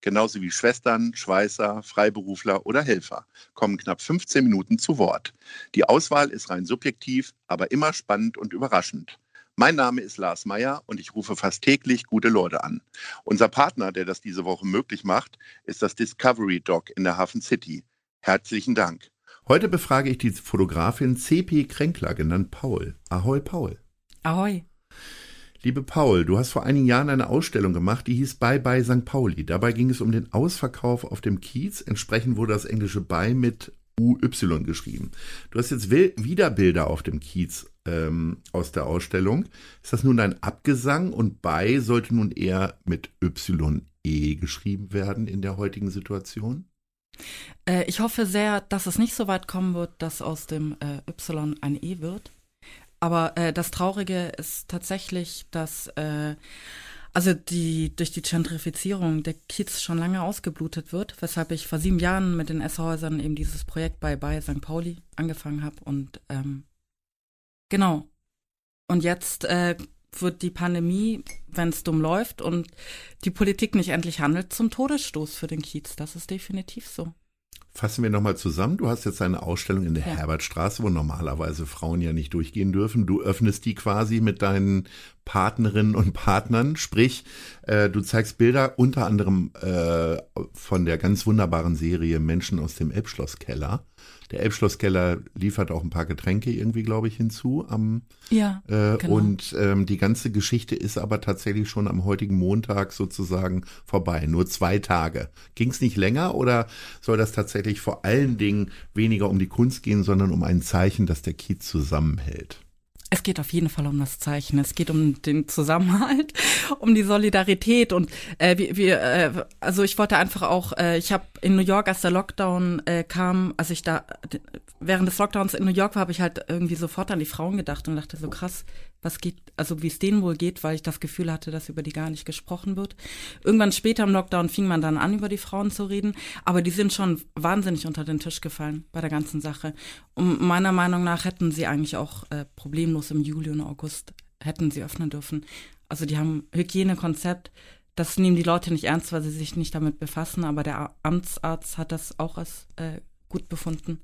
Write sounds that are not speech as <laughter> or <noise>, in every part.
genauso wie Schwestern, Schweißer, Freiberufler oder Helfer, kommen knapp 15 Minuten zu Wort. Die Auswahl ist rein subjektiv, aber immer spannend und überraschend. Mein Name ist Lars Meyer und ich rufe fast täglich gute Leute an. Unser Partner, der das diese Woche möglich macht, ist das Discovery Dog in der Hafen City. Herzlichen Dank. Heute befrage ich die Fotografin CP Kränkler, genannt Paul. Ahoi, Paul. Ahoi. Liebe Paul, du hast vor einigen Jahren eine Ausstellung gemacht, die hieß Bye Bye St. Pauli. Dabei ging es um den Ausverkauf auf dem Kiez. Entsprechend wurde das englische Bye mit UY geschrieben. Du hast jetzt wieder Bilder auf dem Kiez ähm, aus der Ausstellung. Ist das nun ein Abgesang und Bye sollte nun eher mit YE geschrieben werden in der heutigen Situation? Äh, ich hoffe sehr, dass es nicht so weit kommen wird, dass aus dem äh, Y ein E wird. Aber äh, das Traurige ist tatsächlich, dass äh, also die durch die Gentrifizierung der Kiez schon lange ausgeblutet wird, weshalb ich vor sieben Jahren mit den S-Häusern eben dieses Projekt bei bei St. Pauli angefangen habe und ähm, genau und jetzt äh, wird die Pandemie, wenn es dumm läuft und die Politik nicht endlich handelt, zum Todesstoß für den Kiez. Das ist definitiv so. Fassen wir nochmal zusammen. Du hast jetzt eine Ausstellung in der ja. Herbertstraße, wo normalerweise Frauen ja nicht durchgehen dürfen. Du öffnest die quasi mit deinen Partnerinnen und Partnern. Sprich, äh, du zeigst Bilder unter anderem äh, von der ganz wunderbaren Serie Menschen aus dem Elbschlosskeller. Der Elbschlosskeller liefert auch ein paar Getränke irgendwie, glaube ich, hinzu. Am, ja. Äh, genau. Und ähm, die ganze Geschichte ist aber tatsächlich schon am heutigen Montag sozusagen vorbei. Nur zwei Tage. Ging es nicht länger oder soll das tatsächlich vor allen Dingen weniger um die Kunst gehen, sondern um ein Zeichen, dass der Kiez zusammenhält? Es geht auf jeden Fall um das Zeichen. Es geht um den Zusammenhalt, <laughs> um die Solidarität und äh, wir, wir äh, also ich wollte einfach auch, äh, ich habe in New York, als der Lockdown äh, kam, als ich da während des Lockdowns in New York war, habe ich halt irgendwie sofort an die Frauen gedacht und dachte so krass, was geht, also wie es denen wohl geht, weil ich das Gefühl hatte, dass über die gar nicht gesprochen wird. Irgendwann später im Lockdown fing man dann an, über die Frauen zu reden, aber die sind schon wahnsinnig unter den Tisch gefallen bei der ganzen Sache. Und meiner Meinung nach hätten sie eigentlich auch äh, problemlos im Juli und August hätten sie öffnen dürfen. Also die haben Hygienekonzept, das nehmen die Leute nicht ernst, weil sie sich nicht damit befassen, aber der Amtsarzt hat das auch als äh, gut befunden.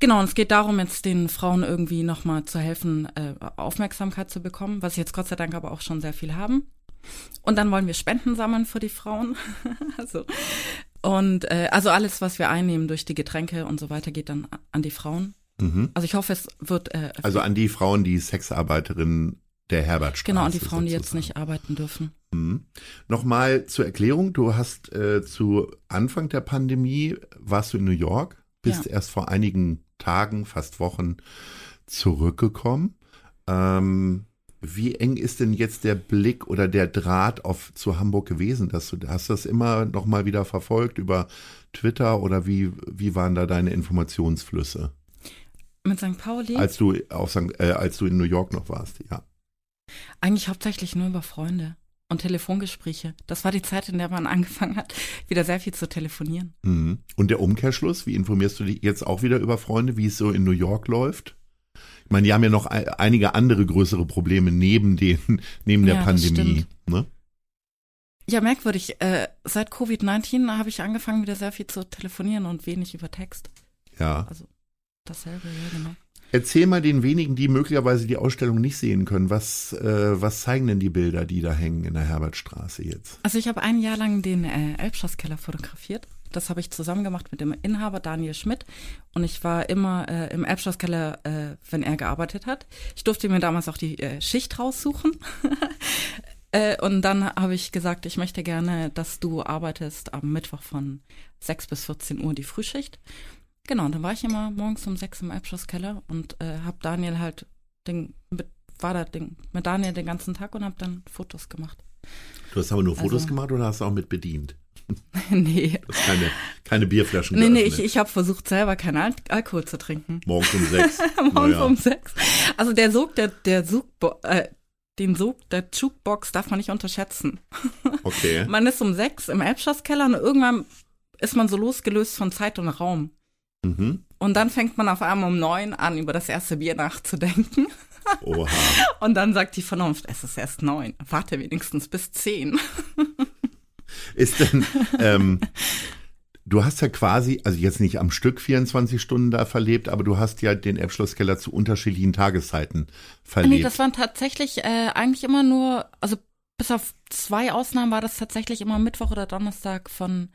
Genau, und es geht darum, jetzt den Frauen irgendwie nochmal zu helfen, äh, Aufmerksamkeit zu bekommen, was sie jetzt Gott sei Dank aber auch schon sehr viel haben. Und dann wollen wir Spenden sammeln für die Frauen. <laughs> also, und äh, also alles, was wir einnehmen durch die Getränke und so weiter, geht dann an die Frauen. Mhm. Also ich hoffe, es wird. Äh, also an die Frauen, die Sexarbeiterinnen der Herbertstraße. Genau, und die Frauen, sozusagen. die jetzt nicht arbeiten dürfen. Mhm. Nochmal zur Erklärung, du hast äh, zu Anfang der Pandemie, warst du in New York, bist ja. erst vor einigen Tagen, fast Wochen zurückgekommen. Ähm, wie eng ist denn jetzt der Blick oder der Draht auf zu Hamburg gewesen? Dass du, hast du das immer noch mal wieder verfolgt über Twitter oder wie, wie waren da deine Informationsflüsse? Mit St. Pauli? Als du, auf St., äh, als du in New York noch warst, ja. Eigentlich hauptsächlich nur über Freunde und Telefongespräche. Das war die Zeit, in der man angefangen hat, wieder sehr viel zu telefonieren. Mhm. Und der Umkehrschluss, wie informierst du dich jetzt auch wieder über Freunde, wie es so in New York läuft? Ich meine, die haben ja noch einige andere größere Probleme neben den, <laughs> neben der ja, Pandemie. Ne? Ja, merkwürdig. Äh, seit Covid-19 habe ich angefangen, wieder sehr viel zu telefonieren und wenig über Text. Ja. Also dasselbe, ja, genau. Erzähl mal den wenigen, die möglicherweise die Ausstellung nicht sehen können, was, äh, was zeigen denn die Bilder, die da hängen in der Herbertstraße jetzt? Also ich habe ein Jahr lang den äh, Elbschlosskeller fotografiert. Das habe ich zusammen gemacht mit dem Inhaber Daniel Schmidt. Und ich war immer äh, im Elbschlosskeller, äh, wenn er gearbeitet hat. Ich durfte mir damals auch die äh, Schicht raussuchen. <laughs> äh, und dann habe ich gesagt, ich möchte gerne, dass du arbeitest am Mittwoch von 6 bis 14 Uhr die Frühschicht. Genau, dann war ich immer morgens um sechs im Abschlusskeller und äh, habe Daniel halt den, mit, war da den, mit Daniel den ganzen Tag und habe dann Fotos gemacht. Du hast aber nur Fotos also, gemacht oder hast du auch mit bedient? <laughs> nee. Das ist keine, keine Bierflaschen. Nee, nee, ich, ich habe versucht, selber keinen Al Alkohol zu trinken. Morgens um sechs. <laughs> Morgens Naja. um sechs. Also der Sog, der, der Sog, äh, den Sog der Jukebox darf man nicht unterschätzen. <laughs> Okay. Man ist um sechs im Elbschlosskeller und irgendwann ist man so losgelöst von Zeit und Raum. Mhm. Und dann fängt man auf einmal um neun an, über das erste Bier nachzudenken. Oha. <laughs> Und dann sagt die Vernunft, es ist erst neun. Warte wenigstens bis zehn. <laughs> Ist denn, ähm, du hast ja quasi, also jetzt nicht am Stück 24 Stunden da verlebt, aber du hast ja den Elbschlosskeller zu unterschiedlichen Tageszeiten verlebt. Nee, das waren tatsächlich äh, eigentlich immer nur, also bis auf zwei Ausnahmen war das tatsächlich immer Mittwoch oder Donnerstag von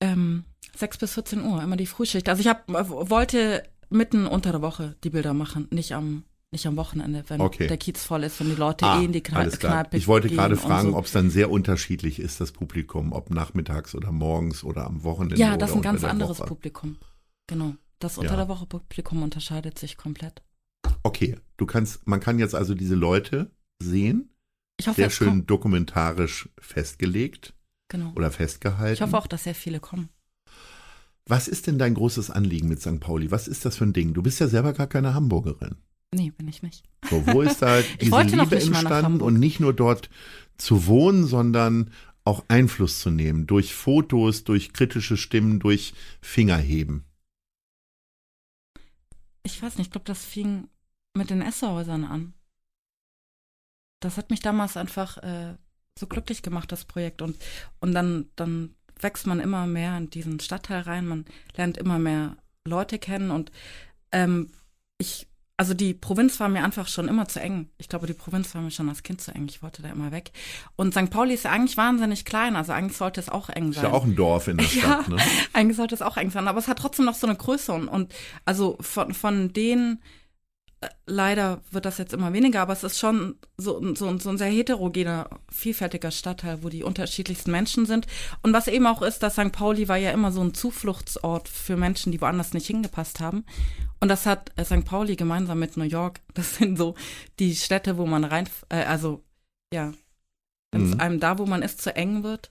ähm, 6 bis 14 Uhr, immer die Frühschicht. Also ich hab, äh, wollte mitten unter der Woche die Bilder machen, nicht am nicht am Wochenende, wenn Okay. der Kiez voll ist, wenn die Leute Ah, eh in die Kne alles klar. Kneipe Ich wollte gerade fragen, so. ob es dann sehr unterschiedlich ist, das Publikum, ob nachmittags oder morgens oder am Wochenende. Ja, das ist ein ganz der anderes Woche. Publikum. Genau. Das unter Ja. der Woche Publikum unterscheidet sich komplett. Okay, du kannst, man kann jetzt also diese Leute sehen, Ich hoffe, sehr schön kommt- dokumentarisch festgelegt Genau. oder festgehalten. Ich hoffe auch, dass sehr viele kommen. Was ist denn dein großes Anliegen mit St. Pauli? Was ist das für ein Ding? Du bist ja selber gar keine Hamburgerin. Nee, bin ich nicht. So, wo ist da <laughs> diese Liebe entstanden und nicht nur dort zu wohnen, sondern auch Einfluss zu nehmen durch Fotos, durch kritische Stimmen, durch Fingerheben? Ich weiß nicht, ich glaube, das fing mit den Esserhäusern an. Das hat mich damals einfach äh, so glücklich gemacht, das Projekt. Und, und dann, dann wächst man immer mehr in diesen Stadtteil rein, man lernt immer mehr Leute kennen und ähm, ich, also die Provinz war mir einfach schon immer zu eng. Ich glaube, die Provinz war mir schon als Kind zu eng. Ich wollte da immer weg. Und St. Pauli ist ja eigentlich wahnsinnig klein, also eigentlich sollte es auch eng Ist sein. ja auch ein Dorf in der <laughs> Ja. Stadt, ne? Eigentlich sollte es auch eng sein, aber es hat trotzdem noch so eine Größe und, und also von, von denen, äh, leider wird das jetzt immer weniger, aber es ist schon so, so, so ein sehr heterogener, vielfältiger Stadtteil, wo die unterschiedlichsten Menschen sind. Und was eben auch ist, dass St. Pauli war ja immer so ein Zufluchtsort für Menschen, die woanders nicht hingepasst haben. Und das hat äh, St. Pauli gemeinsam mit New York, <laughs> das sind so die Städte, wo man rein, äh, also ja, wenn es Mhm. einem da, wo man ist, zu eng wird.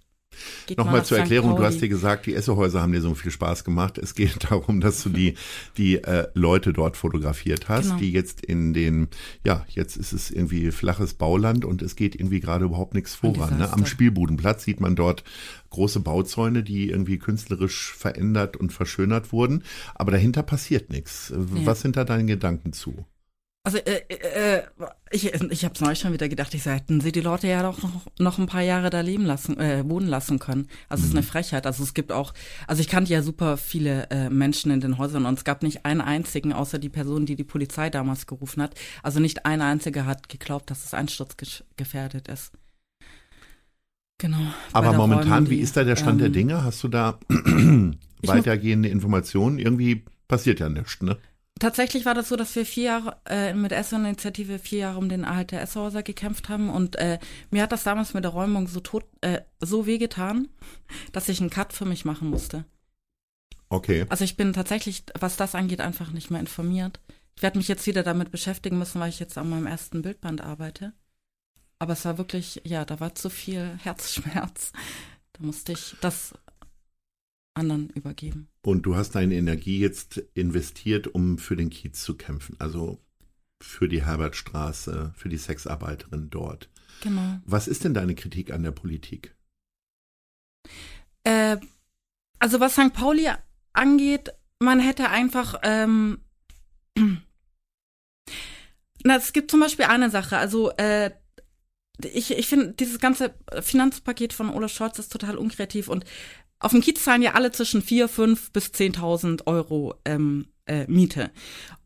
Geht Nochmal zur. Erklärung, du hast dir gesagt, die Essehäuser haben dir so viel Spaß gemacht. Es geht <laughs> darum, dass du die, die äh, Leute dort fotografiert hast, Genau. die jetzt in den, ja, jetzt ist es irgendwie flaches Bauland und es geht irgendwie gerade überhaupt nichts voran. Ne? Am. Spielbudenplatz sieht man dort große Bauzäune, die irgendwie künstlerisch verändert und verschönert wurden, aber dahinter passiert nichts. Äh, Was sind da deine Gedanken zu? Also äh, äh, ich, ich habe es neulich schon wieder gedacht, ich sag, hätten sie die Leute ja doch noch, noch ein paar Jahre da leben lassen, äh, wohnen lassen können. Also es ist eine Frechheit. Also es gibt auch, also ich kannte ja super viele äh, Menschen in den Häusern und es gab nicht einen einzigen, außer die Person, die die Polizei damals gerufen hat. Also nicht ein einziger hat geglaubt, dass es einsturzgefährdet ist. Genau. Aber der momentan, Räumung, wie die, ist da der Stand der ähm, Dinge? Hast du da <clears throat> weitergehende Informationen? Irgendwie passiert ja nichts, ne? Tatsächlich war das so, dass wir vier Jahre äh, mit der Esso-Initiative vier Jahre um den Erhalt der Esshäuser gekämpft haben und äh, mir hat das damals mit der Räumung so tot, äh, so wehgetan, dass ich einen Cut für mich machen musste. Okay. Also ich bin tatsächlich, was das angeht, einfach nicht mehr informiert. Ich werde mich jetzt wieder damit beschäftigen müssen, weil ich jetzt an meinem ersten Bildband arbeite. Aber es war wirklich, ja, da war zu viel Herzschmerz. Da musste ich das anderen übergeben. Und du hast deine Energie jetzt investiert, um für den Kiez zu kämpfen. Also für die Herbertstraße, für die Sexarbeiterin dort. Genau. Was ist denn deine Kritik an der Politik? Äh, also was St. Pauli angeht, man hätte einfach, ähm, <clears throat> na, es gibt zum Beispiel eine Sache, also äh, ich, ich finde, dieses ganze Finanzpaket von Olaf Scholz ist total unkreativ und auf dem Kiez zahlen ja alle zwischen 4, 5 bis 10.000 Euro ähm, äh, Miete.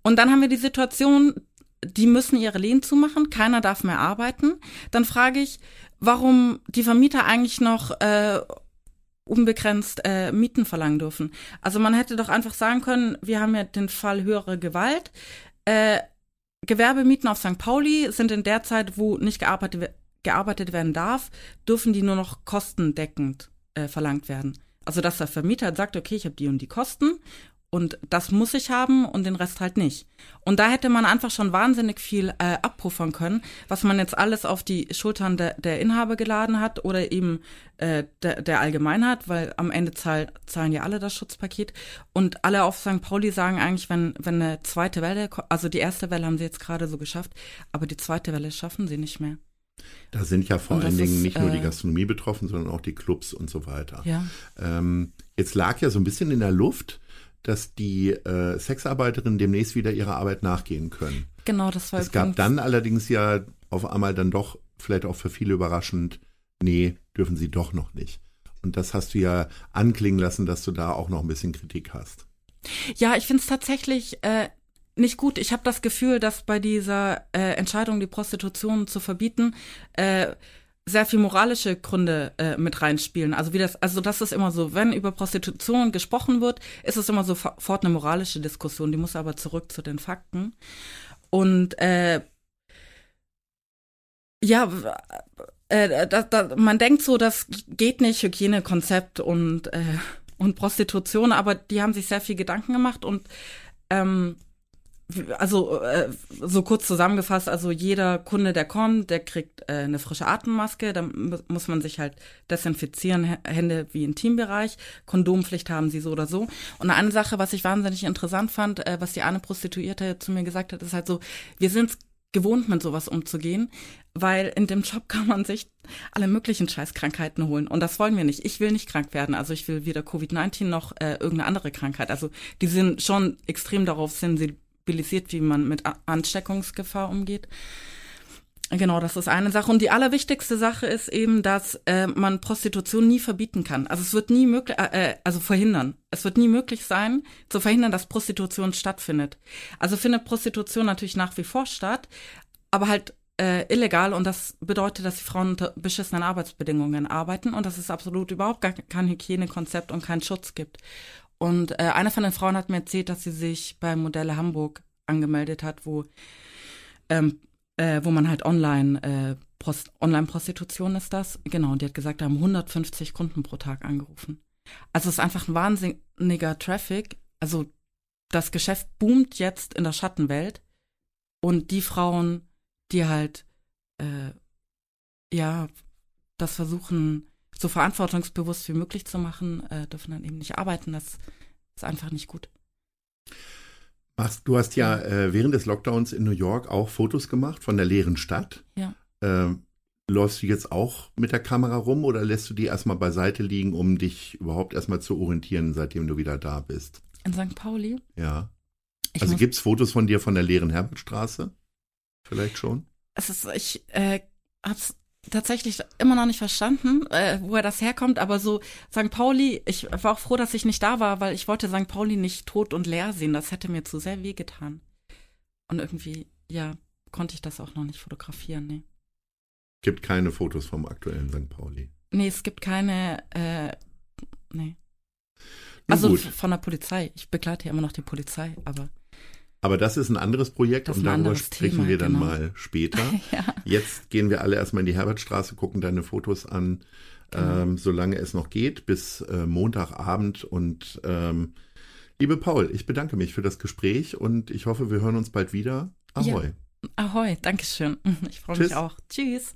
Und dann haben wir die Situation, die müssen ihre Läden zumachen, keiner darf mehr arbeiten. Dann frage ich, warum die Vermieter eigentlich noch äh, unbegrenzt äh, Mieten verlangen dürfen. Also man hätte doch einfach sagen können, wir haben ja den Fall höhere Gewalt. Äh, Gewerbemieten auf St. Pauli sind in der Zeit, wo nicht gearbeitet, gearbeitet werden darf, dürfen die nur noch kostendeckend äh, verlangt werden. Also dass der Vermieter sagt, okay, ich habe die und die Kosten und das muss ich haben und den Rest halt nicht. Und da hätte man einfach schon wahnsinnig viel äh, abpuffern können, was man jetzt alles auf die Schultern de, der Inhaber geladen hat oder eben äh, der, der Allgemeinheit, weil am Ende zahl, zahlen ja alle das Schutzpaket. Und alle auf St. Pauli sagen eigentlich, wenn, wenn eine zweite Welle, also die erste Welle haben sie jetzt gerade so geschafft, aber die zweite Welle schaffen sie nicht mehr. Da sind ja vor allen Dingen ist, nicht nur die äh, Gastronomie betroffen, sondern auch die Clubs und so weiter. Ja. Ähm, jetzt lag ja so ein bisschen in der Luft, dass die äh, Sexarbeiterinnen demnächst wieder ihrer Arbeit nachgehen können. Genau, das war Es gab dann allerdings ja auf einmal dann doch, vielleicht auch für viele überraschend, nee, dürfen sie doch noch nicht. Und das hast du ja anklingen lassen, dass du da auch noch ein bisschen Kritik hast. Ja, ich finde es tatsächlich äh, nicht gut. Ich habe das Gefühl, dass bei dieser äh, Entscheidung, die Prostitution zu verbieten, äh, sehr viel moralische Gründe äh, mit reinspielen. Also wie das, also das ist immer so, wenn über Prostitution gesprochen wird, ist es immer sofort eine moralische Diskussion. Die muss aber zurück zu den Fakten. Und äh, ja, äh, da, da, man denkt so, das geht nicht, Hygienekonzept und äh, und Prostitution, aber die haben sich sehr viel Gedanken gemacht und ähm, also äh, so kurz zusammengefasst, also jeder Kunde, der kommt, der kriegt äh, eine frische Atemmaske, dann muss man sich halt desinfizieren, Hände wie Intimbereich, Kondompflicht haben sie so oder so. Und eine Sache, was ich wahnsinnig interessant fand, äh, was die eine Prostituierte zu mir gesagt hat, ist halt so, wir sind gewohnt, mit sowas umzugehen, weil in dem Job <laughs> kann man sich alle möglichen Scheißkrankheiten holen. Und das wollen wir nicht. Ich will nicht krank werden. Also ich will weder Covid-19 noch äh, irgendeine andere Krankheit. Also die sind schon extrem darauf sensibilisiert sensibilisiert, wie man mit Ansteckungsgefahr umgeht. Genau, das ist eine Sache. Und die allerwichtigste Sache ist eben, dass äh, man Prostitution nie verbieten kann. Also es wird nie möglich, äh, äh, also verhindern. Es wird nie möglich sein, zu verhindern, dass Prostitution stattfindet. Also findet Prostitution natürlich nach wie vor statt, aber halt äh, illegal und das bedeutet, dass die Frauen unter beschissenen Arbeitsbedingungen arbeiten und dass es absolut überhaupt gar kein Hygienekonzept und keinen Schutz gibt. Und äh, eine von den Frauen hat mir erzählt, dass sie sich bei Modelle Hamburg angemeldet hat, wo, ähm, äh, wo man halt online, äh, Prost Online-Prostitution ist das. Genau, und die hat gesagt, da haben 150 Kunden pro Tag angerufen. Also es ist einfach ein wahnsinniger Traffic. Also das Geschäft boomt jetzt in der Schattenwelt. Und die Frauen, die halt, äh, ja, das versuchen so verantwortungsbewusst wie möglich zu machen, äh, dürfen dann eben nicht arbeiten. Das ist einfach nicht gut. Du hast ja äh, während des Lockdowns in New York auch Fotos gemacht von der leeren Stadt. Ja. Ähm, läufst du jetzt auch mit der Kamera rum oder lässt du die erstmal beiseite liegen, um dich überhaupt erstmal zu orientieren, seitdem du wieder da bist? In St. Pauli? Ja. Ich also gibt es Fotos von dir von der leeren Herbertstraße? Vielleicht schon? Es ist, ich äh, hab's tatsächlich immer noch nicht verstanden, äh, woher das herkommt, aber so St. Pauli, ich war auch froh, dass ich nicht da war, weil ich wollte St. Pauli nicht tot und leer sehen. Das hätte mir zu sehr wehgetan. Und irgendwie, ja, konnte ich das auch noch nicht fotografieren, nee. Gibt keine Fotos vom aktuellen St. Pauli. Nee, es gibt keine, äh, nee. also von der Polizei. Ich begleite ja immer noch die Polizei, aber. Aber das ist ein anderes Projekt und darüber sprechen Thema, wir dann genau. mal später. <laughs> ja. Jetzt gehen wir alle erstmal in die Herbertstraße, gucken deine Fotos an, genau. ähm, solange es noch geht, bis äh, Montagabend. Und ähm, liebe Paul, ich bedanke mich für das Gespräch und ich hoffe, wir hören uns bald wieder. Ahoi. Ja. Ahoi, Dankeschön. <laughs> Ich freue mich auch. Tschüss.